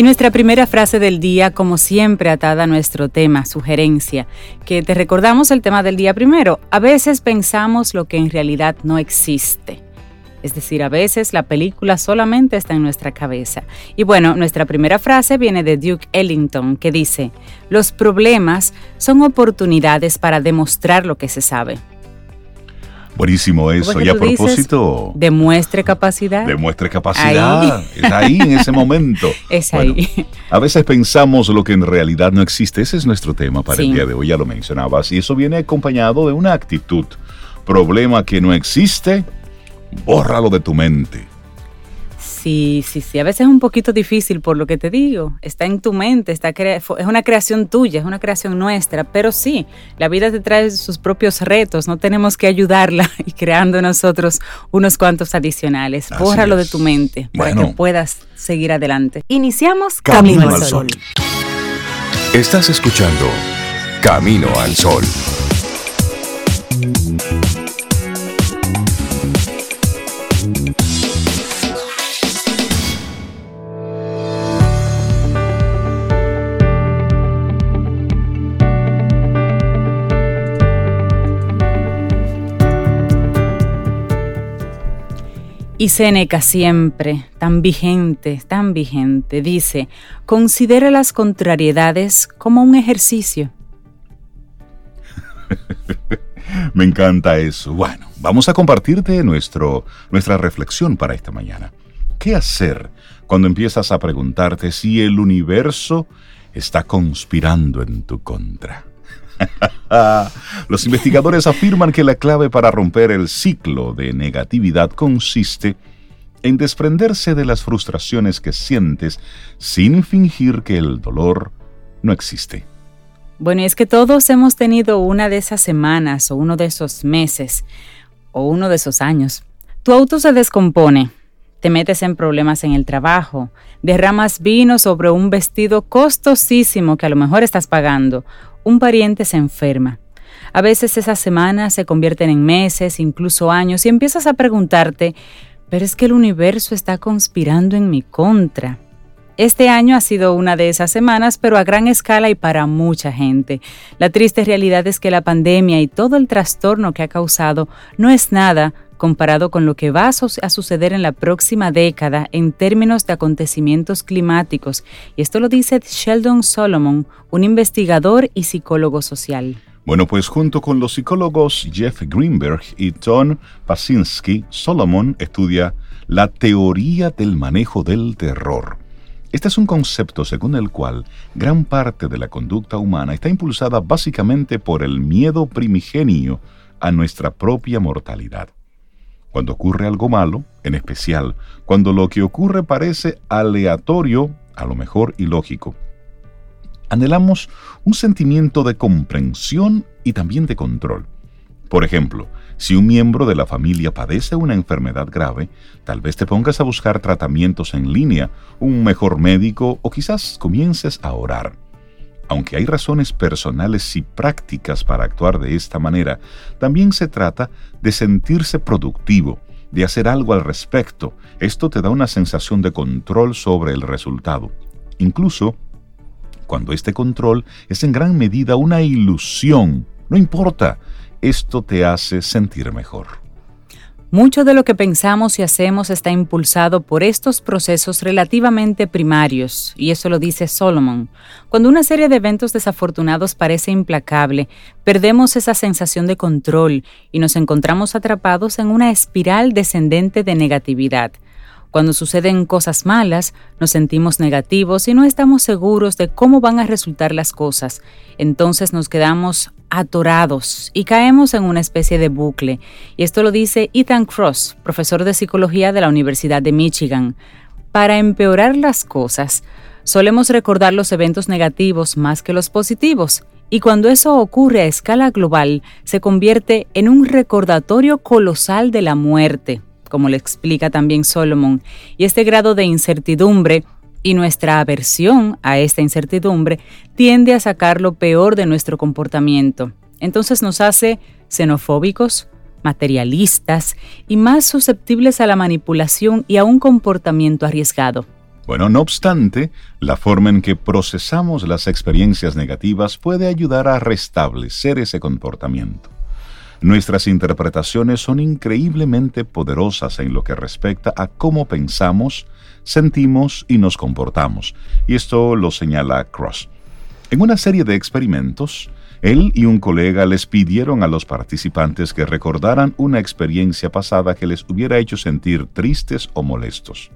Y nuestra primera frase del día, como siempre, atada a nuestro tema, sugerencia, que te recordamos el tema del día primero. A veces pensamos lo que en realidad no existe. Es decir, a veces la película solamente está en nuestra cabeza. Y bueno, nuestra primera frase viene de Duke Ellington, que dice, los problemas son oportunidades para demostrar lo que se sabe. Buenísimo eso. Y a propósito. demuestre capacidad. Demuestre capacidad. Es ahí en ese momento. Es ahí. A veces pensamos lo que en realidad no existe. Ese es nuestro tema para el día de hoy, ya lo mencionabas. Y eso viene acompañado de una actitud. Problema que no existe, bórralo de tu mente. Sí, sí, sí. A veces es un poquito difícil por lo que te digo. Está en tu mente, está es una creación tuya, es una creación nuestra. Pero sí, la vida te trae sus propios retos. No tenemos que ayudarla y creando nosotros unos cuantos adicionales. Bórralo de tu mente para que puedas seguir adelante. Iniciamos Camino, al Sol. Estás escuchando Camino al Sol. Y Seneca siempre, tan vigente, tan vigente, dice, considera las contrariedades como un ejercicio. Me encanta eso. Bueno, vamos a compartirte nuestro, nuestra reflexión para esta mañana. ¿Qué hacer cuando empiezas a preguntarte si el universo está conspirando en tu contra? Los investigadores afirman que la clave para romper el ciclo de negatividad consiste en desprenderse de las frustraciones que sientes sin fingir que el dolor no existe. Bueno, y es que todos hemos tenido una de esas semanas o uno de esos meses o uno de esos años. Tu auto se descompone, te metes en problemas en el trabajo, derramas vino sobre un vestido costosísimo que a lo mejor estás pagando un pariente se enferma. A veces esas semanas se convierten en meses, incluso años, y empiezas a preguntarte, pero es que el universo está conspirando en mi contra. Este año ha sido una de esas semanas, pero a gran escala y para mucha gente. La triste realidad es que la pandemia y todo el trastorno que ha causado no es nada comparado con lo que va a, suceder en la próxima década en términos de acontecimientos climáticos, y esto lo dice Sheldon Solomon, un investigador y psicólogo social. Bueno, pues junto con los psicólogos Jeff Greenberg y Tom Pasinski, Solomon estudia la teoría del manejo del terror. Este es un concepto según el cual gran parte de la conducta humana está impulsada básicamente por el miedo primigenio a nuestra propia mortalidad. Cuando ocurre algo malo, en especial cuando lo que ocurre parece aleatorio, a lo mejor ilógico, anhelamos un sentimiento de comprensión y también de control. Por ejemplo, si un miembro de la familia padece una enfermedad grave, tal vez te pongas a buscar tratamientos en línea, un mejor médico o quizás comiences a orar. Aunque hay razones personales y prácticas para actuar de esta manera, también se trata de sentirse productivo, de hacer algo al respecto. Esto te da una sensación de control sobre el resultado. Incluso cuando este control es en gran medida una ilusión, no importa, esto te hace sentir mejor. Mucho de lo que pensamos y hacemos está impulsado por estos procesos relativamente primarios, y eso lo dice Solomon. Cuando una serie de eventos desafortunados parece implacable, perdemos esa sensación de control y nos encontramos atrapados en una espiral descendente de negatividad. Cuando suceden cosas malas, nos sentimos negativos y no estamos seguros de cómo van a resultar las cosas. Entonces nos quedamos atorados y caemos en una especie de bucle. Y esto lo dice Ethan Cross, profesor de psicología de la Universidad de Michigan. Para empeorar las cosas, solemos recordar los eventos negativos más que los positivos. Y cuando eso ocurre a escala global, se convierte en un recordatorio colosal de la muerte como le explica también Solomon, y este grado de incertidumbre y nuestra aversión a esta incertidumbre tiende a sacar lo peor de nuestro comportamiento. Entonces nos hace xenofóbicos, materialistas y más susceptibles a la manipulación y a un comportamiento arriesgado. Bueno, no obstante, la forma en que procesamos las experiencias negativas puede ayudar a restablecer ese comportamiento. Nuestras interpretaciones son increíblemente poderosas en lo que respecta a cómo pensamos, sentimos y nos comportamos, y esto lo señala Cross. En una serie de experimentos, él y un colega les pidieron a los participantes que recordaran una experiencia pasada que les hubiera hecho sentir tristes o molestos.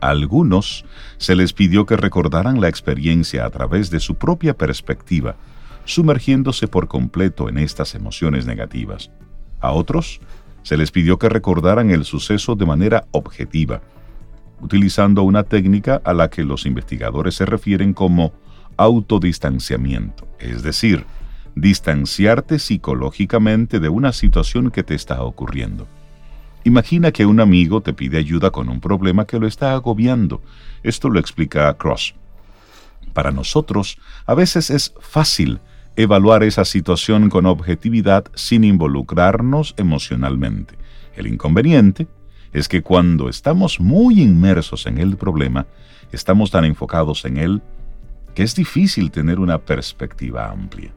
A algunos se les pidió que recordaran la experiencia a través de su propia perspectiva, sumergiéndose por completo en estas emociones negativas. A otros se les pidió que recordaran el suceso de manera objetiva, utilizando una técnica a la que los investigadores se refieren como autodistanciamiento, es decir, distanciarte psicológicamente de una situación que te está ocurriendo. Imagina que un amigo te pide ayuda con un problema que lo está agobiando. Esto lo explica Cross. Para nosotros, a veces es fácil evaluar esa situación con objetividad sin involucrarnos emocionalmente. El inconveniente es que cuando estamos muy inmersos en el problema, estamos tan enfocados en él que es difícil tener una perspectiva amplia.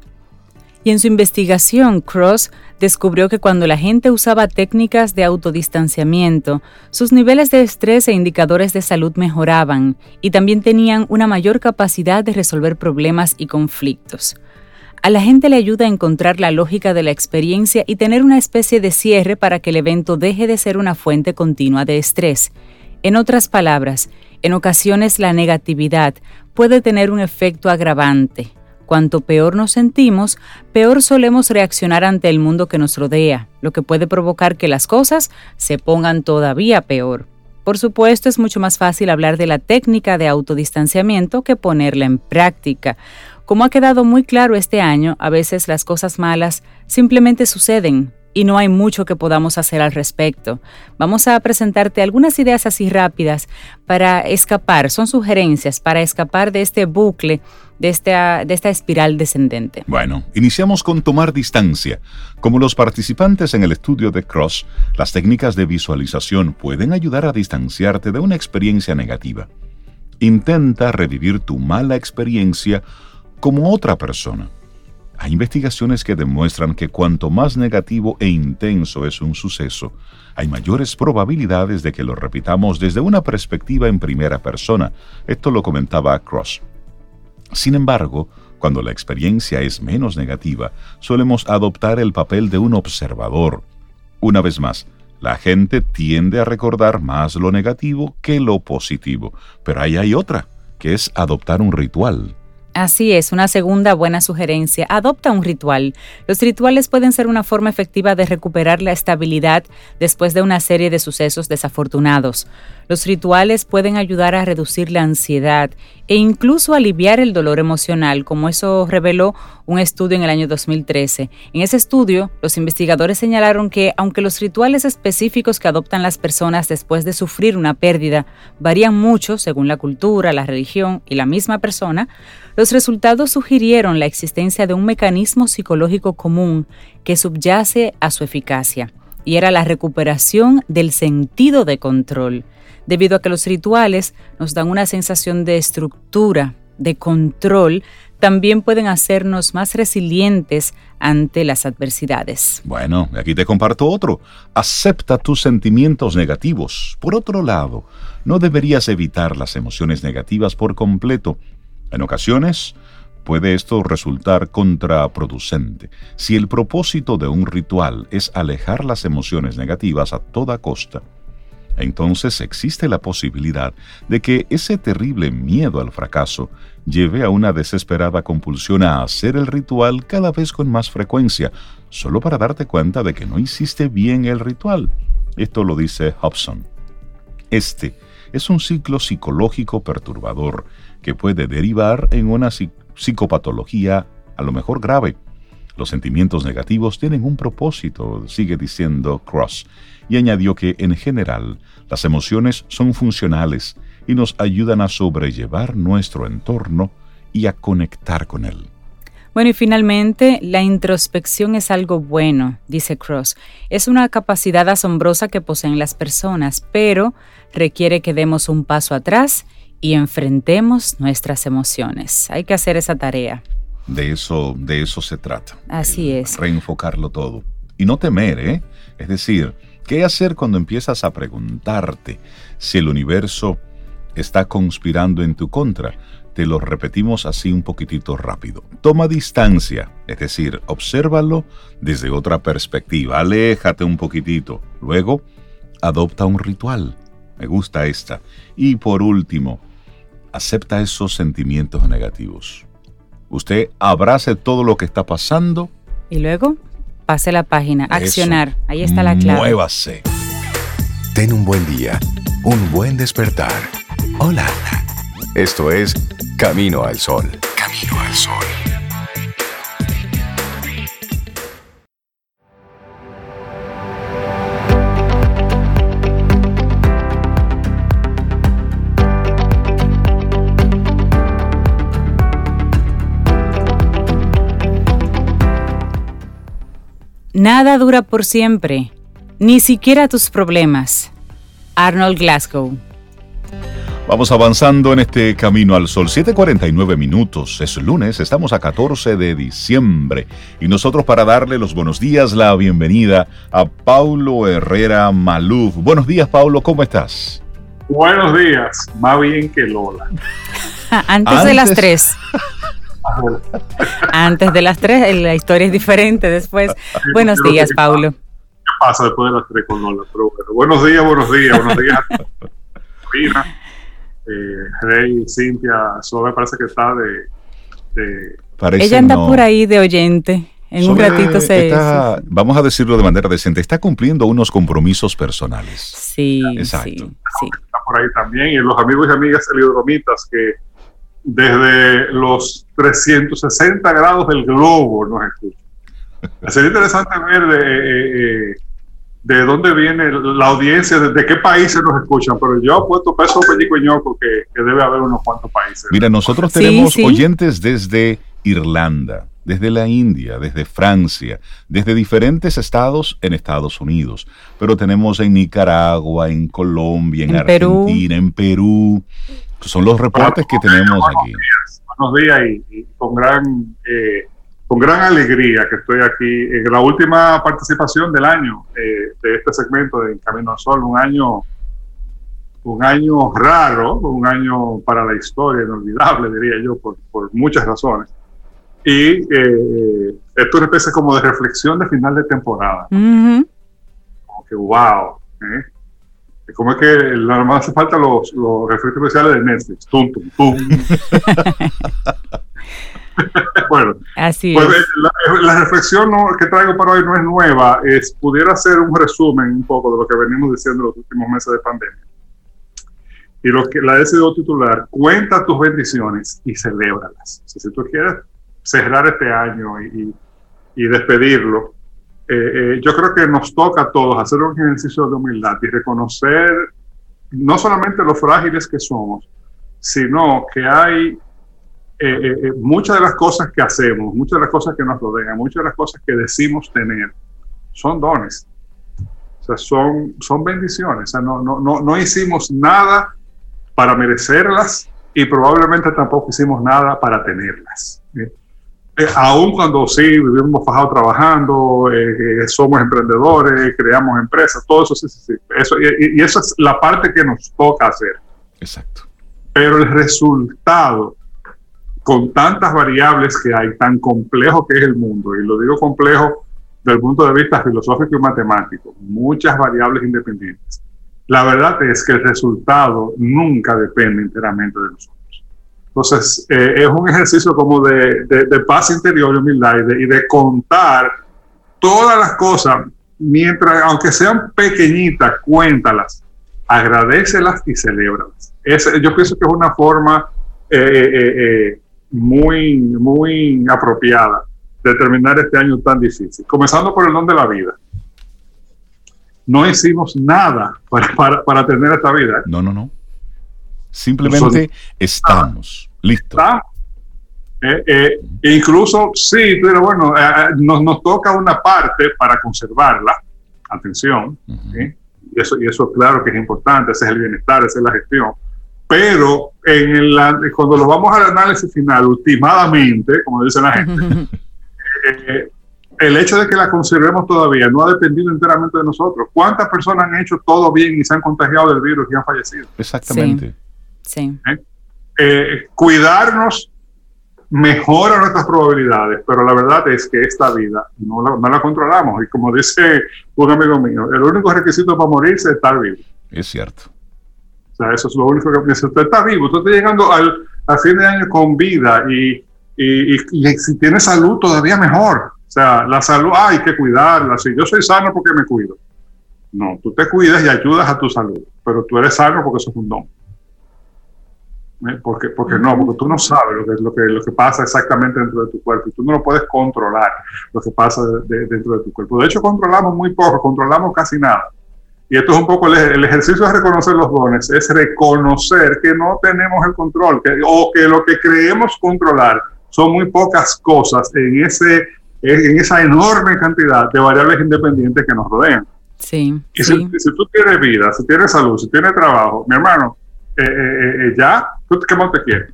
Y en su investigación, Cross descubrió que cuando la gente usaba técnicas de autodistanciamiento, sus niveles de estrés e indicadores de salud mejoraban y también tenían una mayor capacidad de resolver problemas y conflictos. A la gente le ayuda a encontrar la lógica de la experiencia y tener una especie de cierre para que el evento deje de ser una fuente continua de estrés. En otras palabras, en ocasiones la negatividad puede tener un efecto agravante. Cuanto peor nos sentimos, peor solemos reaccionar ante el mundo que nos rodea, lo que puede provocar que las cosas se pongan todavía peor. Por supuesto, es mucho más fácil hablar de la técnica de autodistanciamiento que ponerla en práctica. Como ha quedado muy claro este año, a veces las cosas malas simplemente suceden, y no hay mucho que podamos hacer al respecto. Vamos a presentarte algunas ideas así rápidas para escapar, son sugerencias para escapar de este bucle, de esta, de esta espiral descendente. Bueno, iniciamos con tomar distancia. Como los participantes en el estudio de Cross, las técnicas de visualización pueden ayudar a distanciarte de una experiencia negativa. Intenta revivir tu mala experiencia como otra persona hay investigaciones que demuestran que cuanto más negativo e intenso es un suceso, hay mayores probabilidades de que lo repitamos desde una perspectiva en primera persona. Esto lo comentaba Cross. Sin embargo, cuando la experiencia es menos negativa, solemos adoptar el papel de un observador. Una vez más, la gente tiende a recordar más lo negativo que lo positivo, pero ahí hay otra, que es adoptar un ritual. Así es, una segunda buena sugerencia. Adopta un ritual. Los rituales pueden ser una forma efectiva de recuperar la estabilidad después de una serie de sucesos desafortunados. Los rituales pueden ayudar a reducir la ansiedad e incluso aliviar el dolor emocional, como eso reveló un estudio en el año 2013. En ese estudio, los investigadores señalaron que aunque los rituales específicos que adoptan las personas después de sufrir una pérdida varían mucho según la cultura, la religión y la misma persona, los resultados sugirieron la existencia de un mecanismo psicológico común que subyace a su eficacia, y era la recuperación del sentido de control debido a que los rituales nos dan una sensación de estructura, de control, también pueden hacernos más resilientes ante las adversidades. Bueno, aquí te comparto otro. Acepta tus sentimientos negativos. Por otro lado, no deberías evitar las emociones negativas por completo. En ocasiones, puede esto resultar contraproducente. Si el propósito de un ritual es alejar las emociones negativas a toda costa, entonces existe la posibilidad de que ese terrible miedo al fracaso lleve a una desesperada compulsión a hacer el ritual cada vez con más frecuencia, solo para darte cuenta de que no hiciste bien el ritual. Esto lo dice Hobson. Este es un ciclo psicológico perturbador que puede derivar en una psicopatología a lo mejor grave. Los sentimientos negativos tienen un propósito, sigue diciendo Cross, y añadió que en general las emociones son funcionales y nos ayudan a sobrellevar nuestro entorno y a conectar con él. Bueno, y finalmente, la introspección es algo bueno, dice Cross. Es una capacidad asombrosa que poseen las personas, pero requiere que demos un paso atrás y enfrentemos nuestras emociones. Hay que hacer esa tarea. De eso, de eso se trata. Así es. Reenfocarlo todo. Y no temer, ¿eh? Es decir, ¿qué hacer cuando empiezas a preguntarte si el universo está conspirando en tu contra? te lo repetimos así un poquitito rápido. Toma distancia, es decir, obsérvalo desde otra perspectiva, aléjate un poquitito. Luego, adopta un ritual. Me gusta esta. Y por último, acepta esos sentimientos negativos. Usted abrace todo lo que está pasando. Y luego, pase la página, accionar. Ahí está la clave. Muévase. Ten un buen día, un buen despertar. Hola. Esto es Camino al Sol. Camino al Sol. Nada dura por siempre, ni siquiera tus problemas. Arnold Glasgow Vamos avanzando en este camino al sol. 7:49 minutos. Es lunes, estamos a 14 de diciembre. Y nosotros para darle los buenos días, la bienvenida a Paulo Herrera Maluf. Buenos días, Paulo, ¿cómo estás? Buenos días, más bien que Lola. Antes, de las 3. Antes de las 3, la historia es diferente después. Buenos días, Paulo. ¿Qué pasa después de las 3 con Lola? buenos días, buenos días, buenos días. eh, Rey, Cintia, me parece que está de... Ella anda por ahí de oyente. En un ratito se... vamos a decirlo de manera decente, está cumpliendo unos compromisos personales. Sí, Exacto. sí, Está por ahí también. Y los amigos y amigas celidromitas que desde los 360 grados del globo nos escuchan. Sería interesante ver de, eh, eh, de dónde viene la audiencia, de, qué países nos escuchan, pero yo apuesto peso pellico y ñoco que, que, debe haber unos cuantos países. Mira, nosotros tenemos oyentes desde Irlanda, desde la India, desde Francia, desde diferentes estados en Estados Unidos, pero tenemos en Nicaragua, en Colombia, en, Argentina, en Perú. Son los reportes que tenemos aquí. buenos días y, con gran... Eh, con gran alegría que estoy aquí en la última participación del año eh, de este segmento de Camino al Sol, un año, un año raro, un año para la historia, inolvidable, diría yo, por, por muchas razones. Y eh, esto es una especie como de reflexión de final de temporada. Como que, wow. ¿eh? Como es que nada más hace falta los, los efectos especiales de Netflix. Tum, tum, tum. bueno, Así pues, La, reflexión que traigo para hoy no es nueva, es pudiera ser un resumen un poco de lo que venimos diciendo los últimos meses de pandemia. Y lo que la he decidido titular, cuenta tus bendiciones y celébralas. si tú quieres cerrar este año y, y, despedirlo, eh, eh, yo creo que nos toca a todos hacer un ejercicio de humildad y reconocer no solamente lo frágiles que somos, sino que hay eh, eh, eh, muchas de las cosas que hacemos, muchas de las cosas que nos rodean, muchas de las cosas que decimos tener, son dones. O sea, son, son bendiciones. O sea, no, no, no, no hicimos nada para merecerlas y probablemente tampoco hicimos nada para tenerlas. Aún cuando sí vivimos fajados trabajando, somos emprendedores, creamos empresas, todo eso sí, sí, Eso, y, y, eso es la parte que nos toca hacer. Exacto. Pero el resultado con tantas variables que hay, tan complejo que es el mundo, y lo digo complejo desde el punto de vista filosófico y matemático, muchas variables independientes. La verdad es que el resultado nunca depende enteramente de nosotros. Entonces, eh, es un ejercicio como de, paz interior y y de, contar todas las cosas, mientras, aunque sean pequeñitas, cuéntalas, agradecelas y celébralas. yo pienso que es una forma eh, eh, eh muy, muy apropiada de terminar este año tan difícil. Comenzando por el don de la vida. No hicimos nada para, para, tener esta vida. No, no, no. Simplemente estamos. Listo. Eh, eh, e incluso, sí, pero bueno, nos, nos, toca una parte para conservarla, atención, y, eso, y eso claro que es importante, ese es el bienestar, esa es la gestión, pero en el, cuando lo vamos al análisis final, ultimadamente, como dice la gente, el hecho de que la conservemos todavía no ha dependido enteramente de nosotros. ¿Cuántas personas han hecho todo bien y se han contagiado del virus y han fallecido? Exactamente. Sí. ¿Eh? Eh, cuidarnos mejora nuestras probabilidades, pero la verdad es que esta vida no la, no la, controlamos. Y como dice un amigo mío, el único requisito para morirse es estar vivo. Es cierto. O sea, eso es lo único que piensa. Usted está vivo, usted está llegando al, a fin de año con vida y, y, y, y si tiene salud todavía mejor. O sea, la salud hay que cuidarla. Si yo soy sano porque me cuido. No, tú te cuidas y ayudas a tu salud, pero tú eres sano porque eso es un don. ¿Eh? Porque, porque no, porque tú no sabes lo que, lo, que, lo que pasa exactamente dentro de tu cuerpo y tú no lo puedes controlar lo que pasa de, dentro de tu cuerpo. De hecho, controlamos muy poco, controlamos casi nada. Y esto es un poco el, el, ejercicio de reconocer los dones, es reconocer que no tenemos el control que, o que lo que creemos controlar son muy pocas cosas en ese en esa enorme cantidad de variables independientes que nos rodean. Sí. Y sí. Si, si, tú tienes vida, si tienes salud, si tienes trabajo, mi hermano, eh, eh, eh, ya, ¿tú qué más te quieres?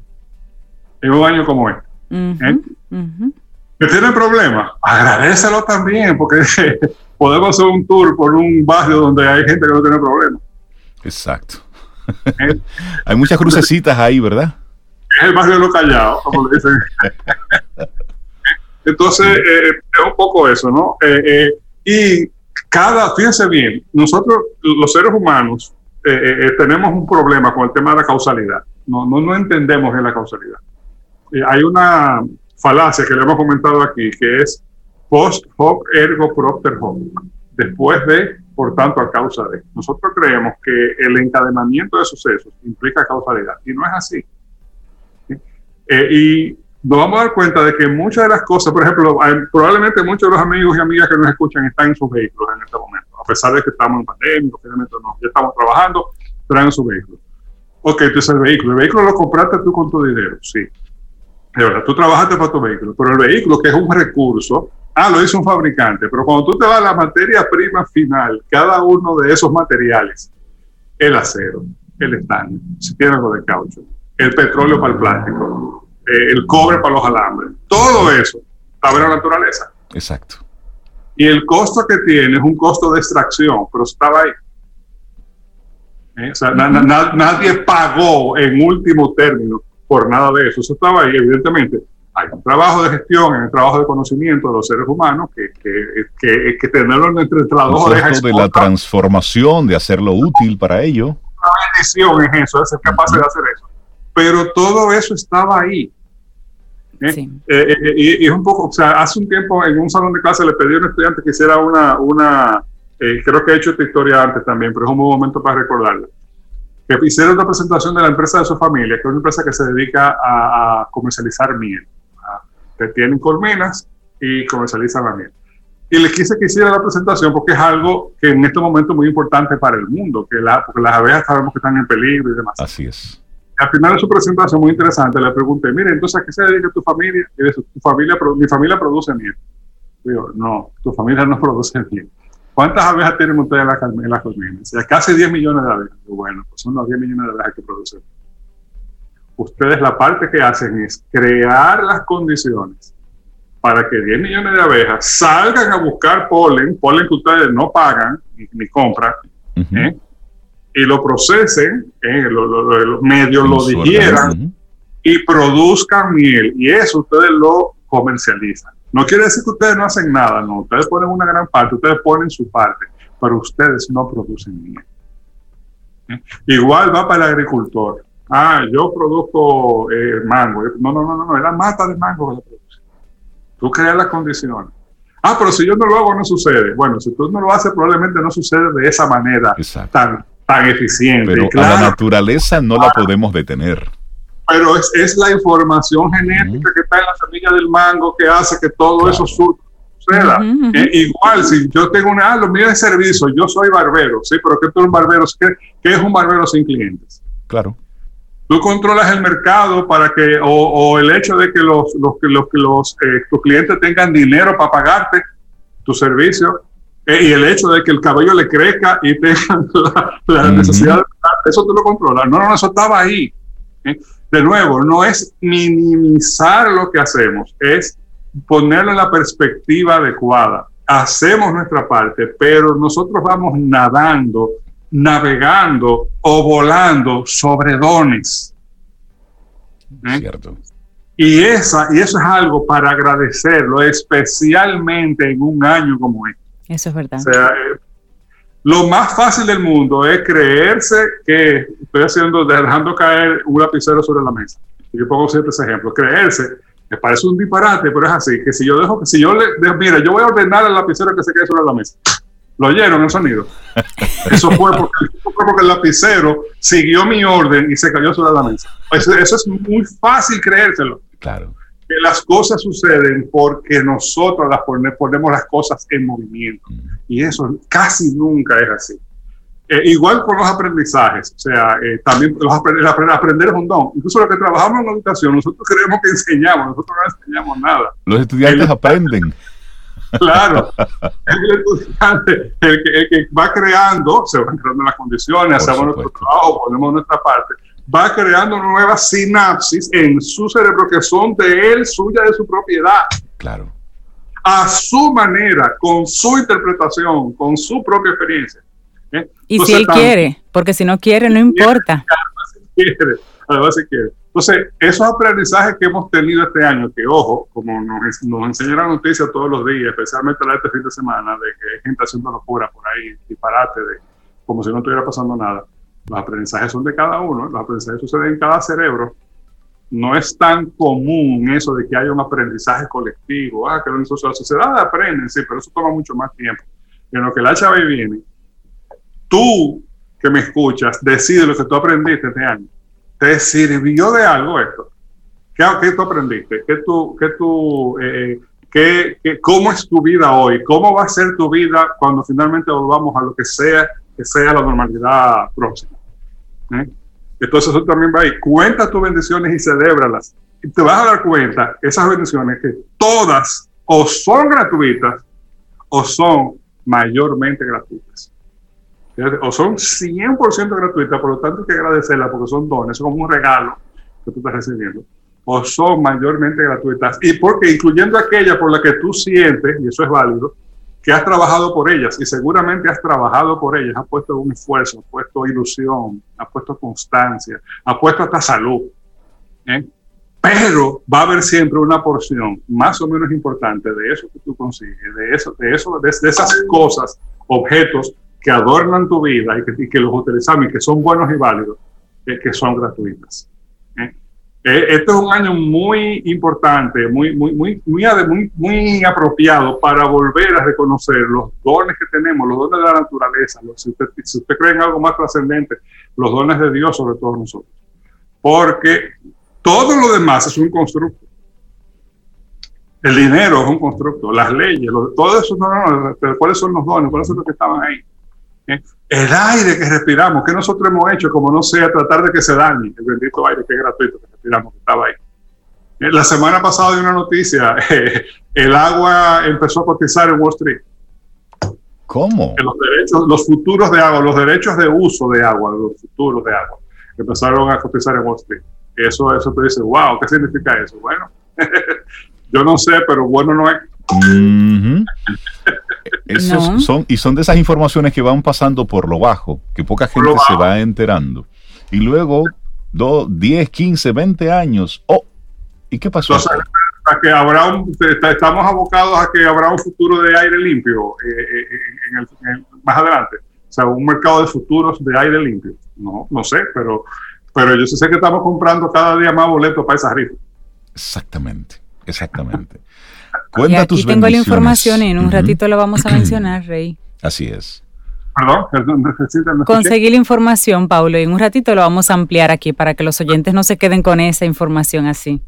En un año como este. Uh -huh, uh -huh. ¿Que tiene problemas? Agradecelo también, porque podemos hacer un tour por un barrio donde hay gente que no tiene problemas. Exacto. hay muchas crucecitas ahí, ¿verdad? Es el barrio de los callados, como le dicen. Entonces, eh, es un poco eso, ¿no? Eh, eh, y cada, fíjense bien, nosotros los seres humanos tenemos un problema con el tema de la causalidad. No, no, no entendemos en la causalidad. hay una falacia que le hemos comentado aquí, que es post hoc ergo propter hoc. Después de, por tanto, a causa de. Nosotros creemos que el encadenamiento de sucesos implica causalidad, y no es así. y nos vamos a dar cuenta de que muchas de las cosas, por ejemplo, hay, probablemente muchos de los amigos y amigas que nos escuchan están en sus vehículos en este momento, pesar de que estamos en pandemia, obviamente no, ya estamos trabajando, pero en su vehículo. Ok, tú es el vehículo. El vehículo lo compraste tú con tu dinero, sí. De verdad, tú trabajaste para tu vehículo, pero el vehículo, que es un recurso, ah, lo hizo un fabricante, pero cuando tú te vas a la materia prima final, cada uno de esos materiales, el acero, el estaño, si tiene algo de caucho, el petróleo para el plástico, eh, el cobre para los alambres. Todo eso está en la naturaleza. Exacto. Y el costo que tiene es un costo de extracción, pero estaba ahí. ¿Eh? O sea, na, na, nadie pagó en último término por nada de eso. Eso estaba ahí, evidentemente. Hay un trabajo de gestión, hay un trabajo de conocimiento de los seres humanos que, que, que, que tenerlo entre las dos orejas. de la transformación, de hacerlo útil para ello. Una bendición es eso, es ser capaz uh -huh. de hacer eso. Pero todo eso estaba ahí. ¿Eh? Sí. Eh, eh, y, y, es un poco, o sea, hace un tiempo en un salón de clase le pedí a un estudiante que hiciera una, una creo que he hecho esta historia antes también, pero es un buen momento para recordarla. Que hiciera una presentación de la empresa de su familia, que es una empresa que se dedica a, a comercializar miel. Que tienen colmenas y comercializan la miel. Y le quise que hiciera la presentación porque es algo que en este momento es muy importante para el mundo, que la, porque las abejas sabemos que están en peligro y demás. Así es al final de su presentación muy interesante le pregunté, mire, entonces ¿a qué se dedica tu familia? Y dice, tu familia, mi familia produce miel. Digo, no, tu familia no produce miel. ¿Cuántas abejas tienen ustedes en las en la colmenas? Casi 10 millones de abejas. Digo, bueno, pues son los 10 millones de abejas que producen. Ustedes la parte que hacen es crear las condiciones para que 10 millones de abejas salgan a buscar polen, polen que ustedes no pagan ni, ni compran, uh -huh. ¿eh? Y lo procesen, eh, lo, lo, lo, digieran y produzcan miel. Y eso ustedes lo comercializan. No quiere decir que ustedes no hacen nada, no. Ustedes ponen una gran parte, ustedes ponen su parte, pero ustedes no producen miel. ¿Eh? Igual va para el agricultor. Ah, yo produzco eh, mango. No, no, no, no, no, es la mata de mango que la produce. Tú creas las condiciones. Ah, pero si yo no lo hago, no sucede. Bueno, si tú no lo haces, probablemente no sucede de esa manera Exacto. tan tan eficiente. Pero claro, a la naturaleza no la podemos detener. Pero es, es la información genética uh -huh. que está en la semilla del mango que hace que todo claro. eso suceda. Uh -huh. eh, igual, si yo tengo una, ah, lo mío es servicio, yo soy barbero, sí, pero ¿qué tú eres un barbero? ¿Qué, ¿Qué, es un barbero sin clientes? Claro. Tú controlas el mercado para que, o, el hecho de que los, los, los, los eh, tus clientes tengan dinero para pagarte tu servicio, eh, y el hecho de que el cabello le crezca y tengan la, necesidad de eso tú lo controlas. No, no, eso estaba ahí. ¿eh? De nuevo, no es minimizar lo que hacemos, es ponerlo en la perspectiva adecuada. Hacemos nuestra parte, pero nosotros vamos nadando, navegando o volando sobre dones. ¿Eh? Cierto. Y, esa, y eso es algo para agradecerlo, especialmente en un año como este. Eso es verdad. O sea, eh, lo más fácil del mundo es creerse que estoy haciendo, dejando caer un lapicero sobre la mesa. Yo pongo siempre ese ejemplo. Creerse, me parece un disparate, pero es así, que si yo dejo, que si yo le, mira, yo voy a ordenar el lapicero que se quede sobre la mesa. ¿Lo oyeron el sonido? Eso fue porque, porque, el lapicero siguió mi orden y se cayó sobre la mesa. Eso, eso es muy fácil creérselo. Claro que las cosas suceden porque nosotros las ponemos las cosas en movimiento. Y eso casi nunca es así. Eh, igual con los aprendizajes, o sea, eh, también los aprender, es un don. Incluso los que trabajamos en educación, nosotros creemos que enseñamos, nosotros no enseñamos nada. Los estudiantes aprenden. Claro, el estudiante, el que, el que, va creando, se van creando las condiciones, hacemos nuestro trabajo, ponemos nuestra parte va creando nuevas sinapsis en su cerebro que son de él, suya, de su propiedad. Claro. A su manera, con su interpretación, con su propia experiencia. ¿eh? Y si él quiere, porque si no quiere, no importa. Además, si quiere, además si quiere. Entonces, esos aprendizajes que hemos tenido este año, que ojo, como nos, nos enseña la noticia todos los días, especialmente la de este fin de semana, de que hay gente haciendo locura por ahí, disparate, de, como si no estuviera pasando nada los aprendizajes son de cada uno, los aprendizajes suceden en cada cerebro. No es tan común eso de que haya un aprendizaje colectivo, ah, que la sociedad aprende, sí, pero eso toma mucho más tiempo. En lo que la HB viene, tú que me escuchas, decide lo que tú aprendiste este año. ¿Te sirvió de algo esto? ¿Qué, qué tú aprendiste? ¿Qué tú, qué tú, eh, qué, qué, ¿Cómo es tu vida hoy? ¿Cómo va a ser tu vida cuando finalmente volvamos a lo que sea que sea la normalidad próxima? ¿Eh? Entonces eso también va ahí. Cuenta tus bendiciones y celébralas. Y te vas a dar cuenta, esas bendiciones, que todas o son gratuitas o son mayormente gratuitas. O son 100% gratuitas, por lo tanto hay que agradecerlas porque son dones, es como un regalo que tú estás recibiendo. O son mayormente gratuitas. Y porque incluyendo aquella por la que tú sientes, y eso es válido, que has trabajado por ellas y seguramente has trabajado por ellas, has puesto un esfuerzo, has puesto ilusión, has puesto constancia, has puesto hasta salud. ¿eh? Pero va a haber siempre una porción más o menos importante de eso que tú consigues, de, eso, de, eso, de, esas cosas, objetos que adornan tu vida y que, que los utilizamos y que son buenos y válidos, eh, que son gratuitas. Eh, esto es un año muy importante, muy, muy, muy, muy, muy, apropiado para volver a reconocer los dones que tenemos, los dones de la naturaleza. si, usted, si usted cree en algo más trascendente, los dones de Dios sobre todos nosotros. Porque todo lo demás es un constructo. El dinero es un constructo, las leyes, todo eso, no, no, pero ¿cuáles son los dones? ¿Cuáles son los que estaban ahí? El aire que respiramos, que nosotros hemos hecho, como no sea tratar de que se dañe, el bendito aire que es gratuito que respiramos, que estaba ahí. Eh, la semana pasada de una noticia, el agua empezó a cotizar en Wall Street. ¿Cómo? los, derechos, los futuros de agua, los derechos de uso de agua, los futuros de agua, empezaron a cotizar en Wall Street. Eso, eso te dice, wow, ¿qué significa eso? Bueno, yo no sé, pero bueno no es. son, y son de esas informaciones que van pasando por lo bajo, que poca gente se va enterando. Y luego, 10, 15, 20 años, oh, ¿y qué pasó? que habrá estamos abocados a que habrá un futuro de aire limpio eh, eh, en más adelante. O sea, un mercado de futuros de aire limpio. No, no sé, pero, pero yo sé que estamos comprando cada día más boletos para esa rifa. Exactamente, exactamente. Y aquí tengo la información y en un ratito lo vamos a mencionar, Rey. Así es. Perdón, Conseguí la información, Paulo, y en un ratito lo vamos a ampliar aquí para que los oyentes no se queden con esa información así.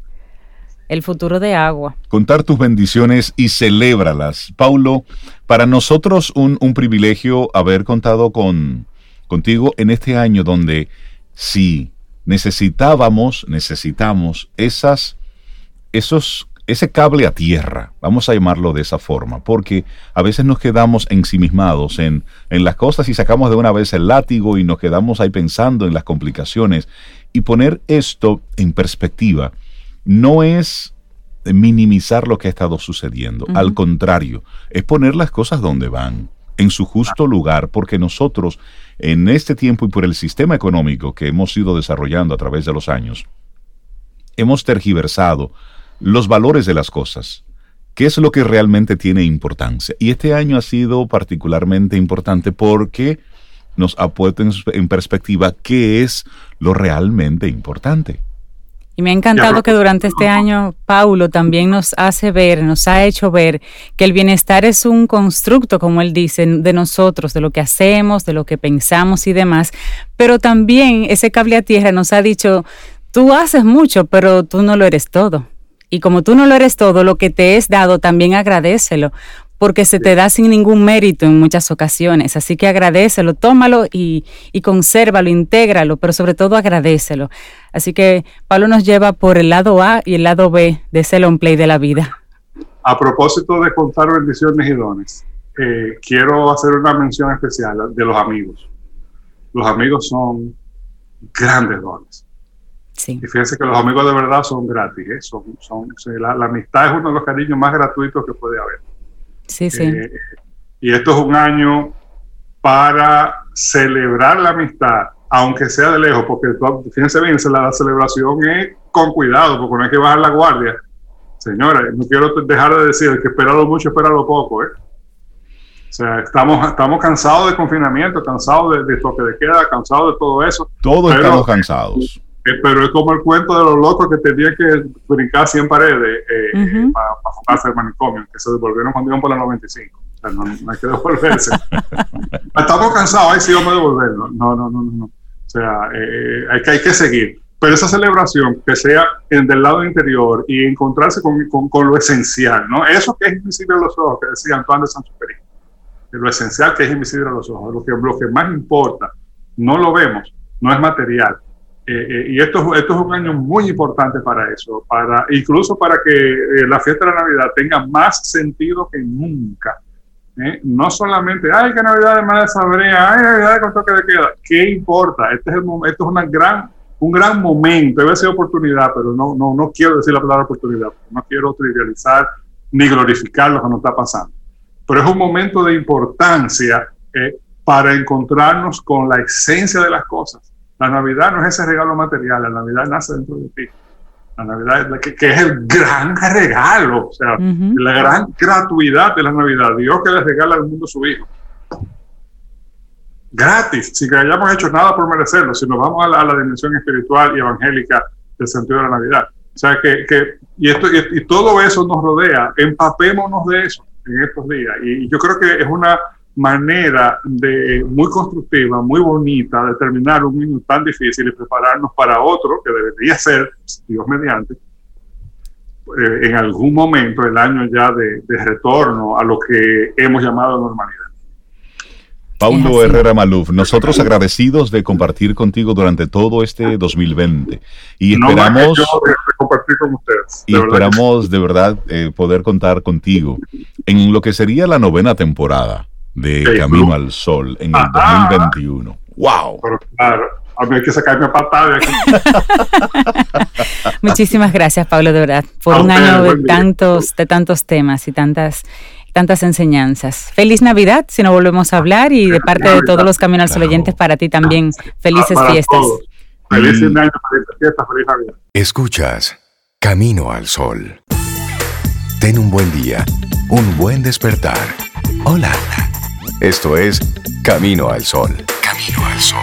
El futuro de agua. Contar tus bendiciones y celébralas. Paulo, para nosotros un, un privilegio haber contado con, contigo en este año donde sí, necesitábamos, necesitamos esas, esos, ese cable a tierra, vamos a llamarlo de esa forma, porque a veces nos quedamos ensimismados en, en las cosas y sacamos de una vez el látigo y nos quedamos ahí pensando en las complicaciones. Y poner esto en perspectiva no es minimizar lo que ha estado sucediendo, al contrario, es poner las cosas donde van en su justo lugar, porque nosotros en este tiempo y por el sistema económico que hemos ido desarrollando a través de los años, hemos tergiversado los valores de las cosas. ¿Qué es lo que realmente tiene importancia? Y este año ha sido particularmente importante porque nos ha puesto en, perspectiva qué es lo realmente importante. Y me ha encantado que durante este año Paulo también nos hace ver, nos ha hecho ver que el bienestar es un constructo, como él dice, de nosotros, de lo que hacemos, de lo que pensamos y demás. Pero también ese cable a tierra nos ha dicho, tú haces mucho, pero tú no lo eres todo. Y como tú no lo eres todo, lo que te es dado, también agradecelo, porque se te da sin ningún mérito en muchas ocasiones. Así que agradecelo, tómalo y, y consérvalo, intégralo, pero sobre todo agradecelo. Así que Pablo nos lleva por el lado A y el lado B de ese long play de la vida. A propósito de contar bendiciones y dones, eh, quiero hacer una mención especial de los amigos. Los amigos son grandes dones. Sí. Y fíjense que los amigos de verdad son gratis. ¿eh? Son, son, la, la amistad es uno de los cariños más gratuitos que puede haber. Sí, sí. Eh, y esto es un año para celebrar la amistad, aunque sea de lejos, porque fíjense bien, la celebración es con cuidado, porque no hay que bajar la guardia. Señora, no quiero dejar de decir, que esperarlo mucho, esperarlo poco, ¿eh? O sea, estamos, estamos cansados de confinamiento, cansados de, de toque de queda, cansados de todo eso. Todos estamos cansados. Eh, pero es como el cuento de los locos que tenían que brincar 100 paredes eh, para, para fumarse el manicomio, que se devolvieron cuando iban por la 95. O sea, no, hay que devolverse. Estamos cansados, ahí sí vamos a devolvernos. No, no, no, no. O sea, eh, hay, que, hay que seguir. Pero esa celebración, que sea en, del lado interior y encontrarse con, con, con, lo esencial, ¿no? Eso que es invisible a los ojos, que decía Antoine de Saint-Exupéry, lo esencial que es invisible a los ojos, lo que, lo que más importa, no lo vemos, no es material, eh, eh, y esto, esto es un año muy importante para eso, para, incluso para que eh, la fiesta de la Navidad tenga más sentido que nunca. No solamente, ay, que Navidad de Madre Sabrea, ay, Navidad con toque de queda. ¿Qué importa? Este es, el, esto es una gran, un gran momento, debe ser oportunidad, pero no, no, no quiero decir la palabra oportunidad, no quiero trivializar ni glorificar lo que nos está pasando. Pero es un momento de importancia para encontrarnos con la esencia de las cosas la Navidad no es ese regalo material, la Navidad nace dentro de ti. La Navidad es que, es el gran regalo, o sea, la gran gratuidad de la Navidad. Dios que le regala al mundo su Hijo. Gratis, sin que hayamos hecho nada por merecerlo, si nos vamos a la, dimensión espiritual y evangélica del sentido de la Navidad. O sea, que, que y, esto, y, todo eso nos rodea, empapémonos de eso en estos días. y yo creo que es una manera de, muy constructiva, muy bonita de terminar un año tan difícil y prepararnos para otro que debería ser, Dios mediante, eh, en algún momento el año ya de, retorno a lo que hemos llamado normalidad. Paulo Herrera Maluf, nosotros agradecidos de compartir contigo durante todo este 2020 y esperamos compartir con ustedes. Y esperamos de verdad eh, poder contar contigo en lo que sería la novena temporada de Camino al Sol en el 2021. ¡Wow! Pero claro, a mí hay que sacarme a patada de aquí. Muchísimas gracias, Pablo, de verdad, por un año de tantos, de tantos temas y tantas tantas enseñanzas. Feliz Navidad, si no volvemos a hablar, y de parte de todos los Camino al Sol oyentes, para ti también, felices fiestas. Feliz año, felices fiestas, feliz Navidad. Escuchas Camino al Sol. Ten un buen día, un buen despertar. Hola. Esto es Camino al Sol. Camino al Sol.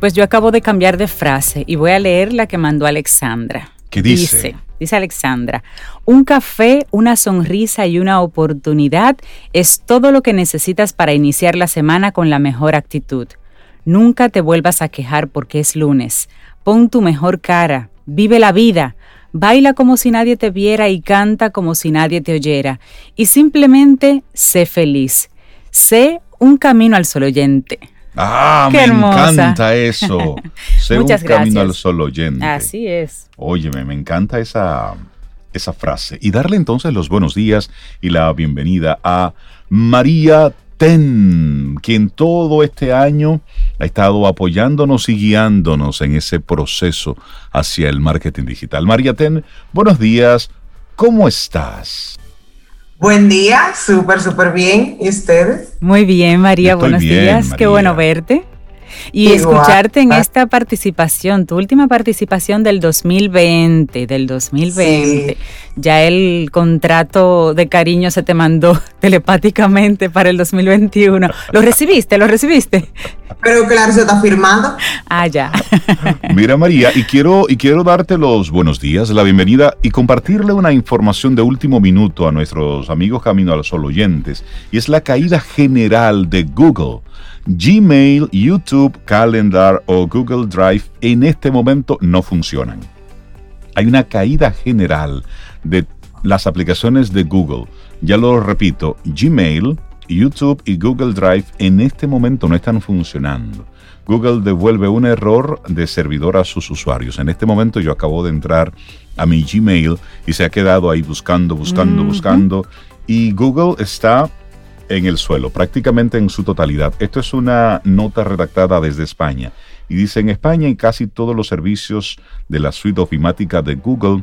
Pues yo acabo de cambiar de frase y voy a leer la que mandó Alexandra. ¿Qué dice? Dice Alexandra, un café, una sonrisa y una oportunidad es todo lo que necesitas para iniciar la semana con la mejor actitud. Nunca te vuelvas a quejar porque es lunes. Pon tu mejor cara, vive la vida, baila como si nadie te viera y canta como si nadie te oyera. Y simplemente sé feliz. Sé un camino al sol oyente. Ah, me encanta eso. Sé un camino al sol oyente. Así es. Óyeme, me encanta esa, esa frase. Y darle entonces los buenos días y la bienvenida a María Ten, quien todo este año ha estado apoyándonos y guiándonos en ese proceso hacia el marketing digital. María Ten, buenos días, ¿cómo estás? Buen día, súper, súper bien. ¿Y ustedes? Muy bien, María, buenos días. Qué bueno verte y escucharte en esta participación, tu última participación del 2020, del 2020. Ya el contrato de cariño se te mandó telepáticamente para el 2021. ¿Lo recibiste? ¿Lo recibiste? Pero claro, se está firmando. Ah, ya. Mira, María, y quiero, y quiero darte los buenos días, la bienvenida y compartirle una información de último minuto a nuestros amigos Camino al Sol oyentes. Y es la caída general de Google Gmail, YouTube, Calendar o Google Drive en este momento no funcionan. Hay una caída general de las aplicaciones de Google. Ya lo repito, Gmail, YouTube y Google Drive en este momento no están funcionando. Google devuelve un error de servidor a sus usuarios. En este momento yo acabo de entrar a mi Gmail y se ha quedado ahí buscando, buscando, buscando. Y Google está en el suelo, prácticamente en su totalidad. Esto es una nota redactada desde España y dice en España en casi todos los servicios de la suite ofimática de Google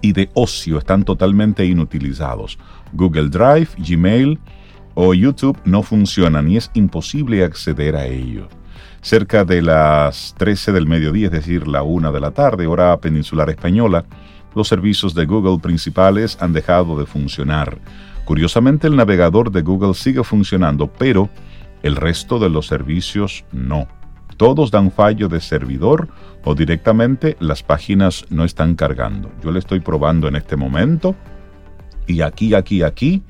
y de ocio están totalmente inutilizados. Google Drive, Gmail o YouTube no funcionan y es imposible acceder a ello. Cerca de las 13 del mediodía, es decir, la 1 de la tarde, hora peninsular española, los servicios de Google principales han dejado de funcionar. Curiosamente el navegador de Google sigue funcionando, pero el resto de los servicios no. Todos dan fallo de servidor o directamente las páginas no están cargando. Yo le estoy probando en este momento y aquí, aquí, aquí,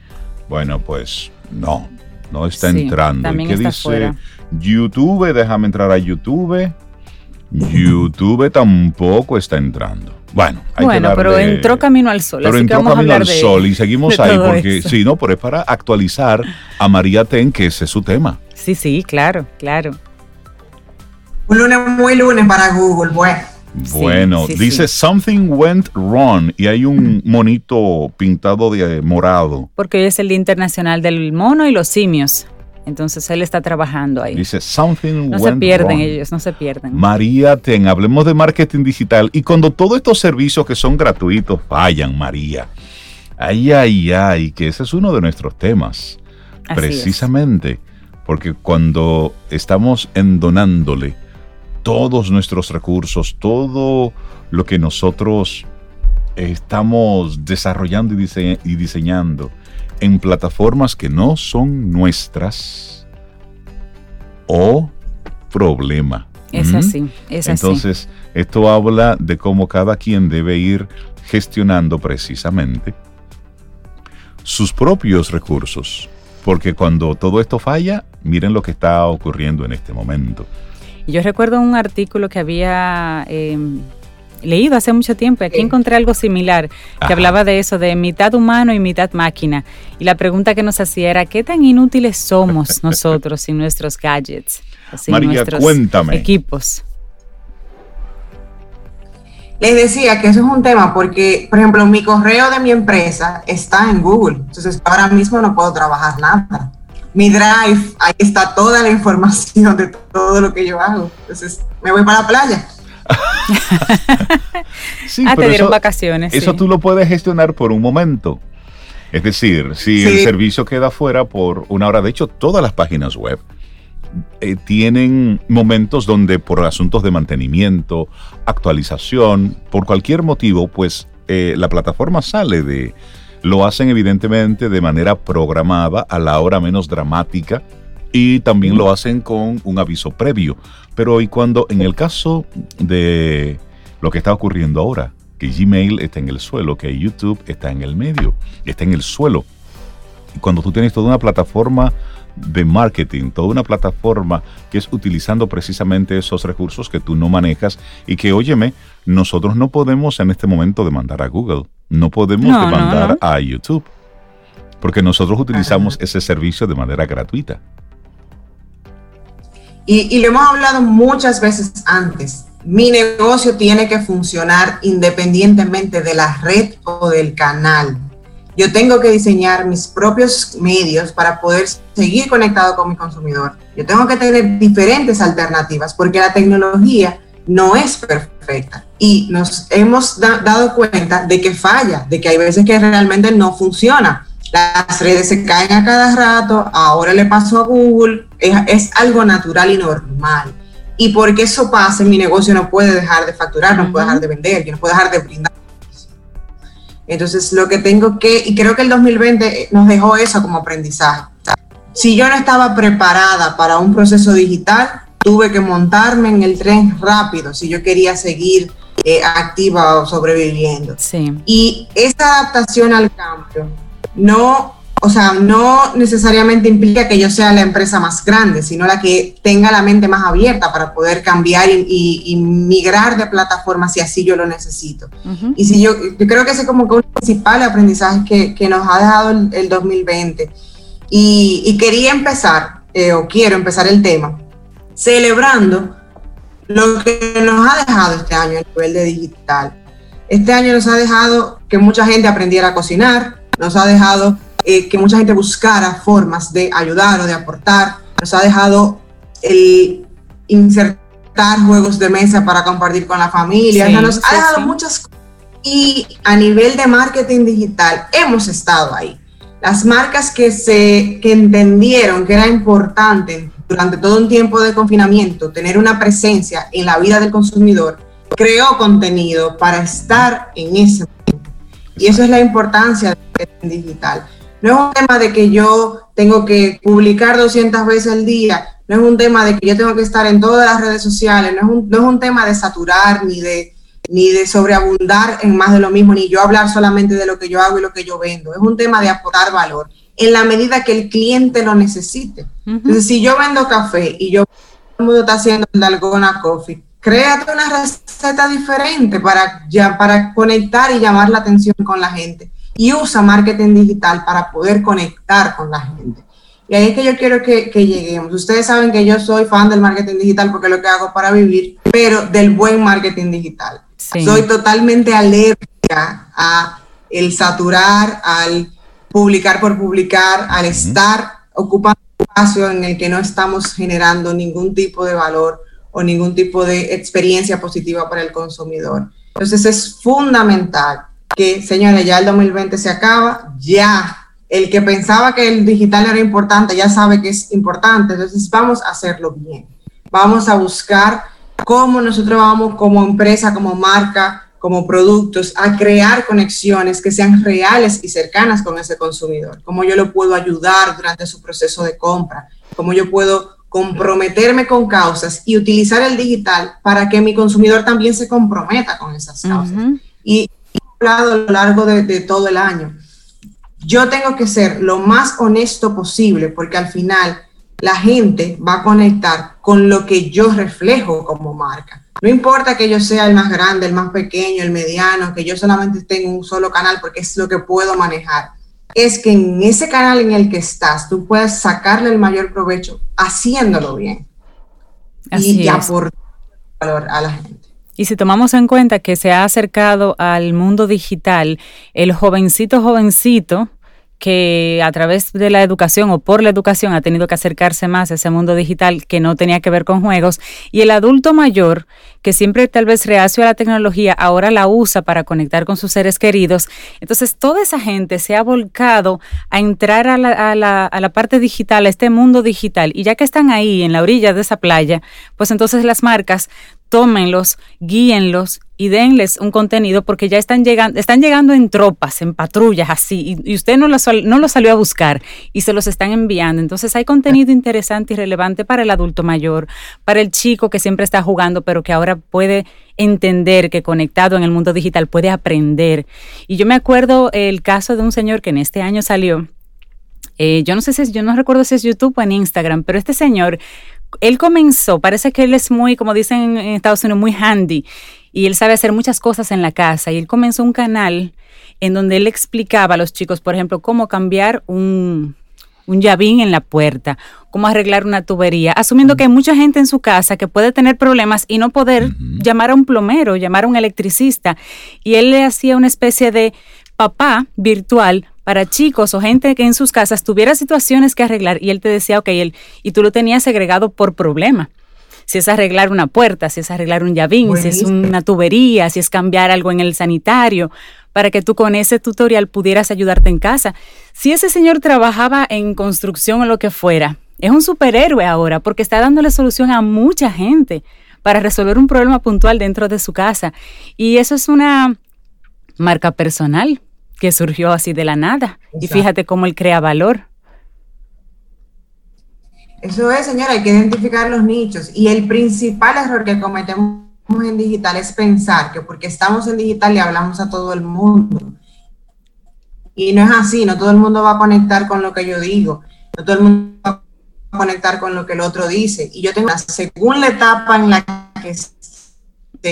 bueno, pues no, no está entrando. ¿Y qué dice YouTube? Déjame entrar a YouTube. YouTube tampoco está entrando. Bueno, hay bueno pero entró Camino al Sol. Pero entró Camino al Sol y seguimos ahí porque, sí, no, pero es para actualizar a María Ten, que ese es su tema. Sí, sí, claro, claro. Un lunes muy lunes para Google, bueno. Bueno, dice something went wrong y hay un monito pintado de morado. Porque hoy es el Día Internacional del Mono y los Simios. Entonces él está trabajando ahí. Dice, something No se pierden ellos, no se pierden. María Ten, hablemos de marketing digital. Y cuando todos estos servicios que son gratuitos fallan, María. Ay, ay, ay, que ese es uno de nuestros temas. precisamente. Porque cuando estamos endonándole todos nuestros recursos, todo lo que nosotros estamos desarrollando y diseñando, en plataformas que no son nuestras o problema. Es así, es así. Entonces, esto habla de cómo cada quien debe ir gestionando precisamente sus propios recursos. Porque cuando todo esto falla, miren lo que está ocurriendo en este momento. Yo recuerdo un artículo que había em, leído hace mucho tiempo y aquí encontré algo similar que hablaba de eso, de mitad humano y mitad máquina. Y la pregunta que nos hacía era, ¿qué tan inútiles somos nosotros sin nuestros gadgets? Sin nuestros cuéntame. equipos. Les decía que eso es un tema porque, por ejemplo, mi correo de mi empresa está en Google. Entonces, ahora mismo no puedo trabajar nada. Mi Drive, ahí está toda la información de todo lo que yo hago. Entonces, me voy para la playa sí, ah, te dieron vacaciones. Eso tú lo puedes gestionar por un momento. Es decir, si el servicio queda fuera por una hora, de hecho, todas las páginas web eh, tienen momentos donde por asuntos de mantenimiento, actualización, por cualquier motivo, pues eh, la plataforma sale de... Lo hacen evidentemente de manera programada a la hora menos dramática y también lo hacen con un aviso previo. Pero y cuando en el caso de lo que está ocurriendo ahora, que Gmail está en el suelo, que YouTube está en el medio, está en el suelo. Y cuando tú tienes toda una plataforma de marketing, toda una plataforma que es utilizando precisamente esos recursos que tú no manejas y que, óyeme, nosotros no podemos en este momento demandar a Google, no podemos demandar a YouTube, porque nosotros utilizamos ese servicio de manera gratuita. Y, y lo hemos hablado muchas veces antes. Mi negocio tiene que funcionar independientemente de la red o del canal. Yo tengo que diseñar mis propios medios para poder seguir conectado con mi consumidor. Yo tengo que tener diferentes alternativas porque la tecnología no es perfecta y nos hemos dado cuenta de que falla, de que hay veces que realmente no funciona. Las redes se caen a cada rato, ahora le paso a Google, es, algo natural y normal. Y porque eso pase, mi negocio no puede dejar de facturar, no puede dejar de vender, yo no puedo dejar de brindar. Entonces, lo que tengo que, y creo que el 2020 nos dejó eso como aprendizaje. Si yo no estaba preparada para un proceso digital, tuve que montarme en el tren rápido si yo quería seguir eh, activa o sobreviviendo. Sí. Y esa adaptación al cambio no, o sea, no necesariamente implica que yo sea la empresa más grande, sino la que tenga la mente más abierta para poder cambiar y, migrar de plataforma si así yo lo necesito. Y si yo, yo creo que ese es como que un principal aprendizaje que, nos ha dejado el, 2020. Y, quería empezar, eh, o quiero empezar el tema, celebrando lo que nos ha dejado este año a nivel de digital. Este año nos ha dejado que mucha gente aprendiera a cocinar, nos ha dejado eh, que mucha gente buscara formas de ayudar o de aportar, nos ha dejado el insertar juegos de mesa para compartir con la familia, nos ha dejado muchas cosas. Y a nivel de marketing digital hemos estado ahí. Las marcas que, se, que entendieron que era importante durante todo un tiempo de confinamiento tener una presencia en la vida del consumidor, creó contenido para estar en ese momento. Y eso es la importancia digital. No es un tema de que yo tengo que publicar 200 veces al día, no es un tema de que yo tengo que estar en todas las redes sociales, no es un, no es un tema de saturar ni de, ni de sobreabundar en más de lo mismo, ni yo hablar solamente de lo que yo hago y lo que yo vendo. Es un tema de aportar valor en la medida que el cliente lo necesite. Entonces, si yo vendo café y yo todo el mundo está haciendo el Dalgona Coffee, créate una receta diferente para, ya, para conectar y llamar la atención con la gente. Y usa marketing digital para poder conectar con la gente. Y ahí es que yo quiero que, lleguemos. Ustedes saben que yo soy fan del marketing digital porque es lo que hago para vivir, pero del buen marketing digital. Soy totalmente alérgica a el saturar, al publicar por publicar, al estar ocupando espacio en el que no estamos generando ningún tipo de valor o ningún tipo de experiencia positiva para el consumidor. Entonces es fundamental que, señores, ya el 2020 se acaba, ya. El que pensaba que el digital era importante ya sabe que es importante, entonces vamos a hacerlo bien. Vamos a buscar cómo nosotros vamos como empresa, como marca, como productos a crear conexiones que sean reales y cercanas con ese consumidor, cómo yo lo puedo ayudar durante su proceso de compra, cómo yo puedo comprometerme con causas y utilizar el digital para que mi consumidor también se comprometa con esas causas. Y hablado a lo largo de, de todo el año. Yo tengo que ser lo más honesto posible porque al final la gente va a conectar con lo que yo reflejo como marca. No importa que yo sea el más grande, el más pequeño, el mediano, que yo solamente esté en un solo canal porque es lo que puedo manejar. Es que en ese canal en el que estás, tú puedes sacarle el mayor provecho haciéndolo bien. y aportar valor a la gente. Y si tomamos en cuenta que se ha acercado al mundo digital el jovencito jovencito, que a través de la educación o por la educación ha tenido que acercarse más a ese mundo digital que no tenía que ver con juegos y el adulto mayor que siempre tal vez reacio a la tecnología ahora la usa para conectar con sus seres queridos. Entonces toda esa gente se ha volcado a entrar a la, a la, a la parte digital, a este mundo digital y ya que están ahí en la orilla de esa playa, pues entonces las marcas tómenlos, guíenlos y denles un contenido porque ya están llegando, están llegando en tropas, en patrullas así, y, usted no lo, no lo salió a buscar y se los están enviando. Entonces hay contenido interesante y relevante para el adulto mayor, para el chico que siempre está jugando, pero que ahora puede entender que conectado en el mundo digital puede aprender. Y yo me acuerdo el caso de un señor que en este año salió eh, yo no sé si yo no recuerdo si es YouTube o en Instagram, pero este señor, él comenzó, parece que él es muy, como dicen en Estados Unidos, muy handy y él sabe hacer muchas cosas en la casa y él comenzó un canal en donde él explicaba a los chicos, por ejemplo, cómo cambiar un, un llavín en la puerta, cómo arreglar una tubería, asumiendo que hay mucha gente en su casa que puede tener problemas y no poder llamar a un plomero, llamar a un electricista. Y él le hacía una especie de papá virtual para chicos o gente que en sus casas tuviera situaciones que arreglar y él te decía, ok, él, y tú lo tenías segregado por problema. Si es arreglar una puerta, si es arreglar un llavín, si es una tubería, si es cambiar algo en el sanitario, para que tú con ese tutorial pudieras ayudarte en casa. Si ese señor trabajaba en construcción o lo que fuera, es un superhéroe ahora porque está dándole solución a mucha gente para resolver un problema puntual dentro de su casa. Y eso es una marca personal que surgió así de la nada. Y fíjate cómo él crea valor. Eso es, señora, hay que identificar los nichos. Y el principal error que cometemos en digital es pensar que porque estamos en digital le hablamos a todo el mundo. Y no es así, no todo el mundo va a conectar con lo que yo digo, no todo el mundo va a conectar con lo que el otro dice. Y yo tengo, según la etapa en la que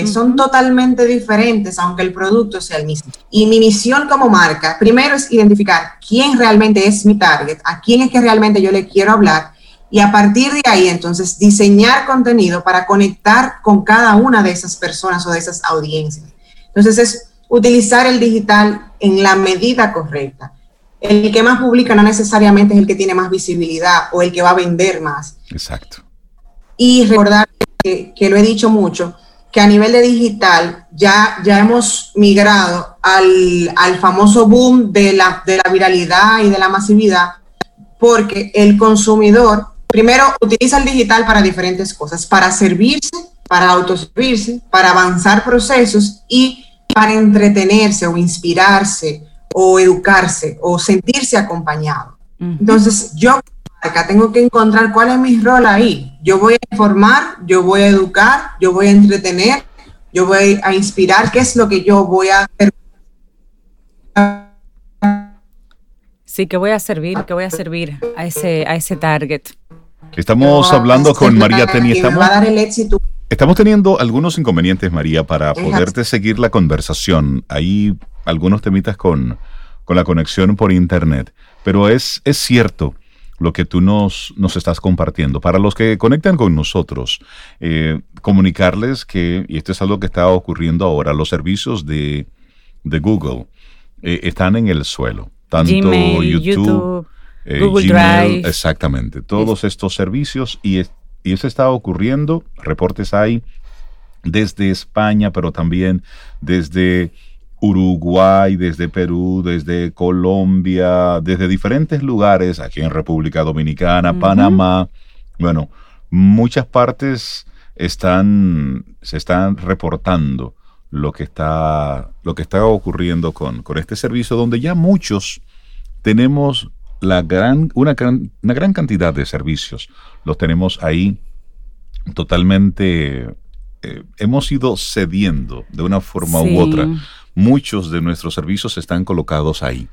son totalmente diferentes, aunque el producto sea el mismo. Y mi misión como marca, primero es identificar quién realmente es mi target, a quién es que realmente yo le quiero hablar y a partir de ahí, entonces, diseñar contenido para conectar con cada una de esas personas o de esas audiencias. Entonces, es utilizar el digital en la medida correcta. El que más publica no necesariamente es el que tiene más visibilidad o el que va a vender más. Exacto. Y recordar que, lo he dicho mucho, que a nivel de digital ya, ya hemos migrado al, al famoso boom de la, de la viralidad y de la masividad, porque el consumidor primero utiliza el digital para diferentes cosas, para servirse, para autoservirse, para avanzar procesos y para entretenerse o inspirarse o educarse o sentirse acompañado. Entonces, yo acá tengo que encontrar cuál es mi rol ahí. Yo voy a informar, yo voy a educar, yo voy a entretener, yo voy a inspirar, qué es lo que yo voy a hacer. Sí, que voy a servir, que voy a servir a ese, a ese target. Estamos hablando con María Teni. Estamos, estamos teniendo algunos inconvenientes, María, para poderte seguir la conversación. Hay algunos temitas con, con la conexión por Internet, pero es, es cierto lo que tú nos, nos estás compartiendo. Para los que conectan con nosotros, eh, comunicarles que, y esto es algo que está ocurriendo ahora, los servicios de, Google eh, están en el suelo. Tanto YouTube eh, Google Drive. Exactamente, todos estos servicios y, y eso está ocurriendo, reportes hay desde España, pero también desde Uruguay, desde Perú, desde Colombia, desde diferentes lugares, aquí en República Dominicana, Panamá, bueno, muchas partes están, se están reportando lo que está, lo que está ocurriendo con, con este servicio, donde ya muchos tenemos la gran, una, gran, una gran cantidad de servicios. Los tenemos ahí totalmente, eh, hemos ido cediendo de una forma u otra. Muchos de nuestros servicios están colocados ahí.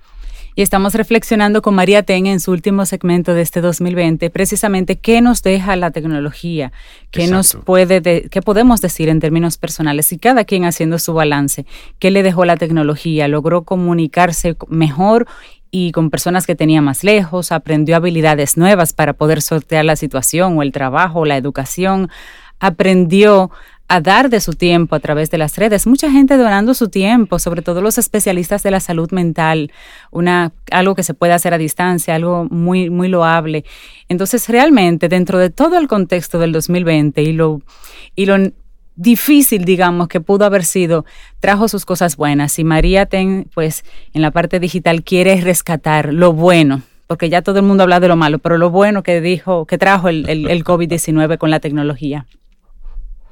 Y estamos reflexionando con María Ten en su último segmento de este 2020, precisamente qué nos deja la tecnología, qué nos puede, qué podemos decir en términos personales y cada quien haciendo su balance, qué le dejó la tecnología, logró comunicarse mejor y con personas que tenía más lejos, aprendió habilidades nuevas para poder sortear la situación o el trabajo, o la educación, aprendió a dar de su tiempo a través de las redes. Mucha gente donando su tiempo, sobre todo los especialistas de la salud mental, una, algo que se puede hacer a distancia, algo muy, muy loable. Entonces, realmente, dentro de todo el contexto del 2020 y lo, y lo difícil, digamos, que pudo haber sido, trajo sus cosas buenas. Y María Ten, pues, en la parte digital quiere rescatar lo bueno, porque ya todo el mundo habla de lo malo, pero lo bueno que dijo, que trajo el, el, COVID-19 con la tecnología.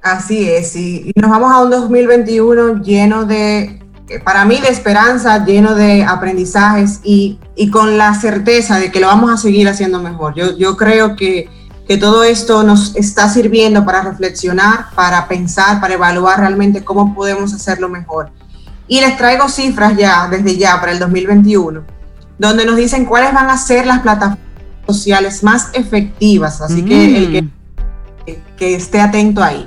Así es, y, nos vamos a un 2021 lleno de, para mí, de esperanza, lleno de aprendizajes y, y con la certeza de que lo vamos a seguir haciendo mejor. Yo, yo creo que que todo esto nos está sirviendo para reflexionar, para pensar, para evaluar realmente cómo podemos hacerlo mejor. Y les traigo cifras ya, desde ya, para el 2021. donde nos dicen cuáles van a ser las plataformas sociales más efectivas. Así que el que, que esté atento ahí.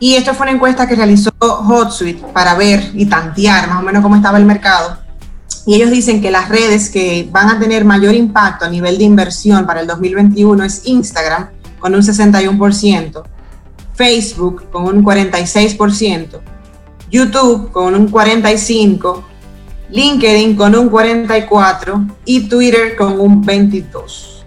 Y esto fue una encuesta que realizó HotSuite para ver y tantear más o menos cómo estaba el mercado. Y ellos dicen que las redes que van a tener mayor impacto a nivel de inversión para el 2021 es Instagram con un 61%, Facebook con un 46%, YouTube con un 45%, LinkedIn con un 44% y Twitter con un 22%.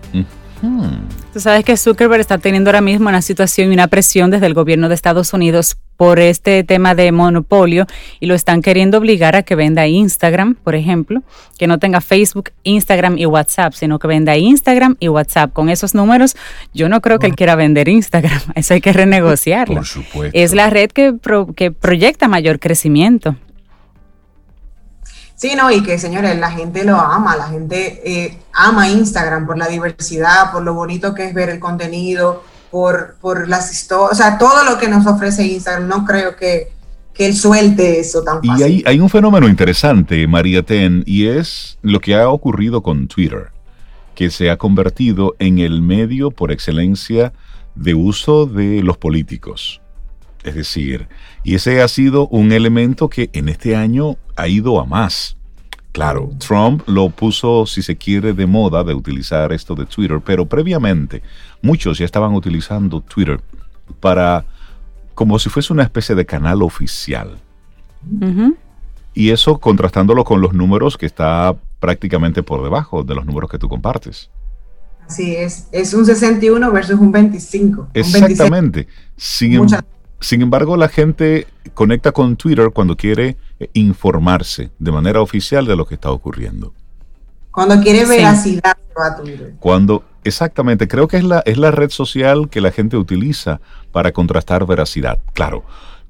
Tú sabes que Zuckerberg está teniendo ahora mismo una situación y una presión desde el gobierno de Estados Unidos por este tema de monopolio y lo están queriendo obligar a que venda Instagram, por ejemplo, que no tenga Facebook, Instagram y WhatsApp, sino que venda Instagram y WhatsApp. Con esos números, yo no creo que él quiera vender Instagram, eso hay que renegociarlo. Por supuesto. Es la red que, que proyecta mayor crecimiento. Sí, no, y que señores, la gente lo ama, la gente eh, ama Instagram por la diversidad, por lo bonito que es ver el contenido, por, por las historias, o sea, todo lo que nos ofrece Instagram, no creo que, que él suelte eso tan fácil. Y hay, hay un fenómeno interesante, María Ten, y es lo que ha ocurrido con Twitter, que se ha convertido en el medio por excelencia de uso de los políticos. Es decir, y ese ha sido un elemento que en este año ha ido a más. Claro, Trump lo puso, si se quiere, de moda de utilizar esto de Twitter, pero previamente muchos ya estaban utilizando Twitter para como si fuese una especie de canal oficial. Y eso contrastándolo con los números que está prácticamente por debajo de los números que tú compartes. Así es, es un 61 versus un 25. Exactamente. Sin, sin embargo, la gente conecta con Twitter cuando quiere eh, informarse de manera oficial de lo que está ocurriendo. Cuando quiere veracidad a Twitter. Cuando, exactamente, creo que es la, es la red social que la gente utiliza para contrastar veracidad. Claro,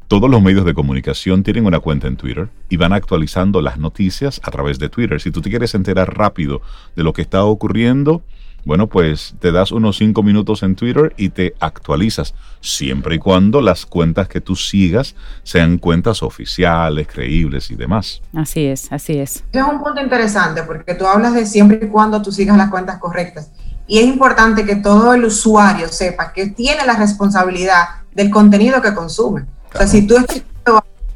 todos los medios de comunicación tienen una cuenta en Twitter y van actualizando las noticias a través de Twitter. Si tú te quieres enterar rápido de lo que está ocurriendo, bueno, pues te das unos cinco minutos en Twitter y te actualizas, siempre y cuando las cuentas que tú sigas sean cuentas oficiales, creíbles y demás. Así es, así es. Es un punto interesante porque tú hablas de siempre y cuando tú sigas las cuentas correctas. Y es importante que todo el usuario sepa que tiene la responsabilidad del contenido que consume. O sea, si tú estás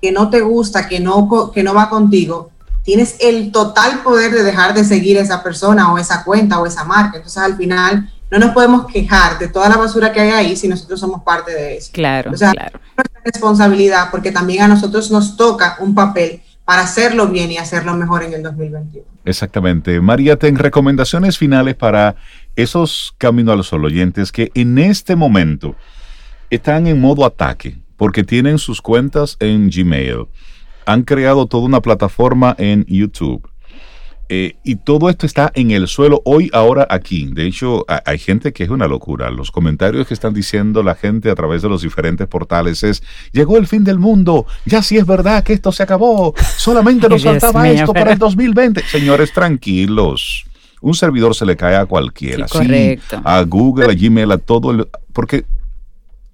que no te gusta, que no, que no va contigo, tienes el total poder de dejar de seguir esa persona o esa cuenta o esa marca. Entonces al final no nos podemos quejar de toda la basura que hay ahí si nosotros somos parte de eso. Claro, o sea, claro. Es nuestra responsabilidad porque también a nosotros nos toca un papel para hacerlo bien y hacerlo mejor en el 2021. Exactamente. María, ten recomendaciones finales para esos Camino a los Sol oyentes que en este momento están en modo ataque porque tienen sus cuentas en Gmail han creado toda una plataforma en YouTube. Eh, y todo esto está en el suelo hoy, ahora, aquí. De hecho, hay gente que es una locura. Los comentarios que están diciendo la gente a través de los diferentes portales es, llegó el fin del mundo, ya sí es verdad que esto se acabó, solamente nos faltaba esto para el 2020. Señores, tranquilos. Un servidor se le cae a cualquiera. Sí, correcto. a Google, a Gmail, a todo. El, porque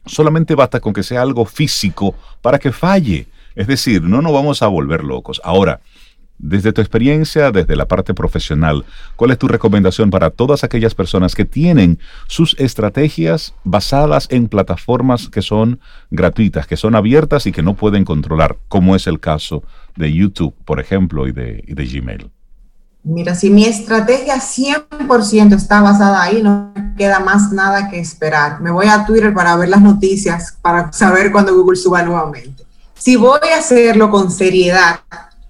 solamente basta con que sea algo físico para que falle. Es decir, no nos vamos a volver locos. Ahora, desde tu experiencia, desde la parte profesional, ¿cuál es tu recomendación para todas aquellas personas que tienen sus estrategias basadas en plataformas que son gratuitas, que son abiertas y que no pueden controlar, como es el caso de YouTube, por ejemplo, y de, y de Gmail? Mira, si mi estrategia 100% está basada ahí, no queda más nada que esperar. Me voy a Twitter para ver las noticias, para saber cuándo Google suba nuevamente. Si voy a hacerlo con seriedad,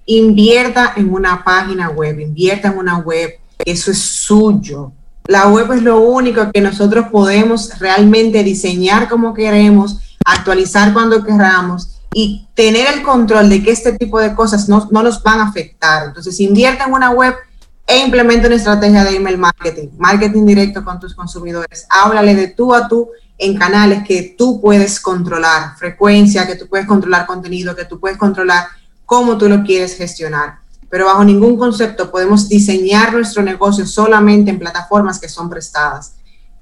invierta en una página web, invierta en una web, eso es suyo. La web es lo único que nosotros podemos realmente diseñar como queremos, actualizar cuando queramos y tener el control de que este tipo de cosas no, no nos van a afectar. Entonces, invierta en una web e implementa una estrategia de email marketing, marketing directo con tus consumidores. Háblale de tú a tú en canales que tú puedes controlar, frecuencia, que tú puedes controlar contenido, que tú puedes controlar cómo tú lo quieres gestionar. Pero bajo ningún concepto podemos diseñar nuestro negocio solamente en plataformas que son prestadas.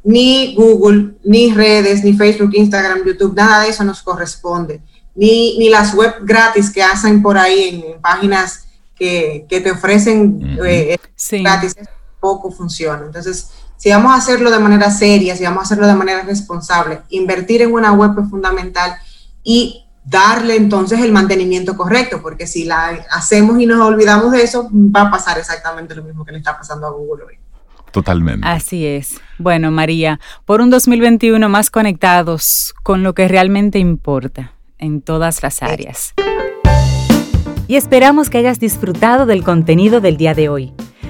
Ni Google, ni redes, ni Facebook, Instagram, YouTube, nada de eso nos corresponde. Ni, ni las web gratis que hacen por ahí en, en páginas que, te ofrecen eh, gratis poco funciona. Entonces, si vamos a hacerlo de manera seria, si vamos a hacerlo de manera responsable, invertir en una web es fundamental y darle entonces el mantenimiento correcto, porque si la hacemos y nos olvidamos de eso, va a pasar exactamente lo mismo que le está pasando a Google hoy. Totalmente. Así es. Bueno, María, por un 2021 más conectados con lo que realmente importa en todas las áreas. Y esperamos que hayas disfrutado del contenido del día de hoy.